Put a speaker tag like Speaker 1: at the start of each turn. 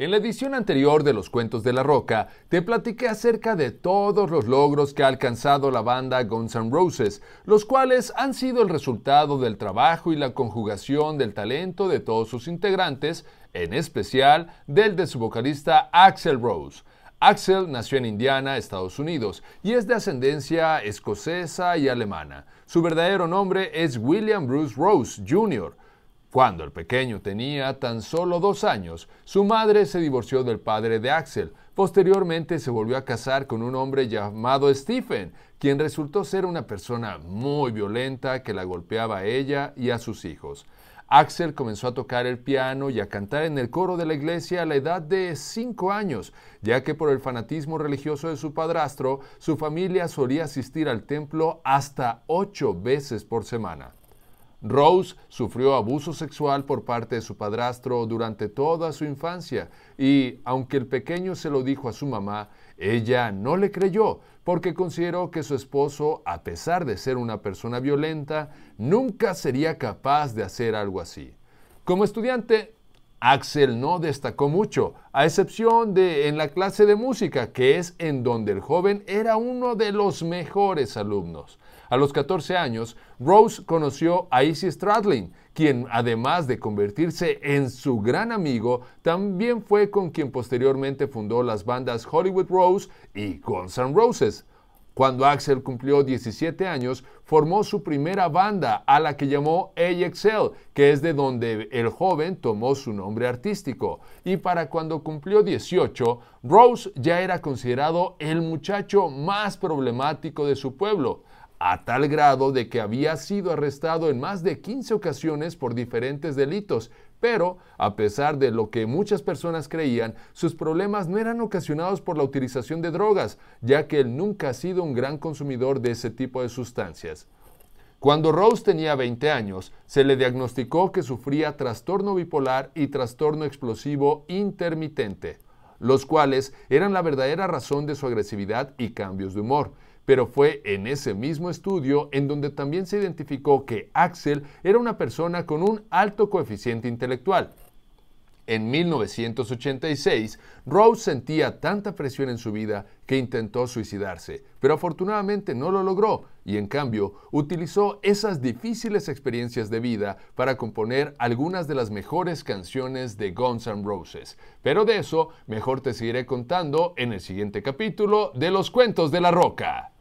Speaker 1: En la edición anterior de Los Cuentos de la Roca, te platiqué acerca de todos los logros que ha alcanzado la banda Guns N' Roses, los cuales han sido el resultado del trabajo y la conjugación del talento de todos sus integrantes, en especial del de su vocalista Axel Rose. Axel nació en Indiana, Estados Unidos, y es de ascendencia escocesa y alemana. Su verdadero nombre es William Bruce Rose Jr., cuando el pequeño tenía tan solo dos años, su madre se divorció del padre de Axel. Posteriormente se volvió a casar con un hombre llamado Stephen, quien resultó ser una persona muy violenta que la golpeaba a ella y a sus hijos. Axel comenzó a tocar el piano y a cantar en el coro de la iglesia a la edad de cinco años, ya que por el fanatismo religioso de su padrastro, su familia solía asistir al templo hasta ocho veces por semana. Rose sufrió abuso sexual por parte de su padrastro durante toda su infancia y, aunque el pequeño se lo dijo a su mamá, ella no le creyó porque consideró que su esposo, a pesar de ser una persona violenta, nunca sería capaz de hacer algo así. Como estudiante, Axel no destacó mucho, a excepción de en la clase de música, que es en donde el joven era uno de los mejores alumnos. A los 14 años, Rose conoció a Izzy Stradlin, quien además de convertirse en su gran amigo, también fue con quien posteriormente fundó las bandas Hollywood Rose y Guns N' Roses. Cuando Axel cumplió 17 años, formó su primera banda, a la que llamó AXL, que es de donde el joven tomó su nombre artístico. Y para cuando cumplió 18, Rose ya era considerado el muchacho más problemático de su pueblo a tal grado de que había sido arrestado en más de 15 ocasiones por diferentes delitos, pero, a pesar de lo que muchas personas creían, sus problemas no eran ocasionados por la utilización de drogas, ya que él nunca ha sido un gran consumidor de ese tipo de sustancias. Cuando Rose tenía 20 años, se le diagnosticó que sufría trastorno bipolar y trastorno explosivo intermitente, los cuales eran la verdadera razón de su agresividad y cambios de humor pero fue en ese mismo estudio en donde también se identificó que Axel era una persona con un alto coeficiente intelectual. En 1986, Rose sentía tanta presión en su vida que intentó suicidarse, pero afortunadamente no lo logró y en cambio utilizó esas difíciles experiencias de vida para componer algunas de las mejores canciones de Guns N' Roses. Pero de eso mejor te seguiré contando en el siguiente capítulo de Los Cuentos de la Roca.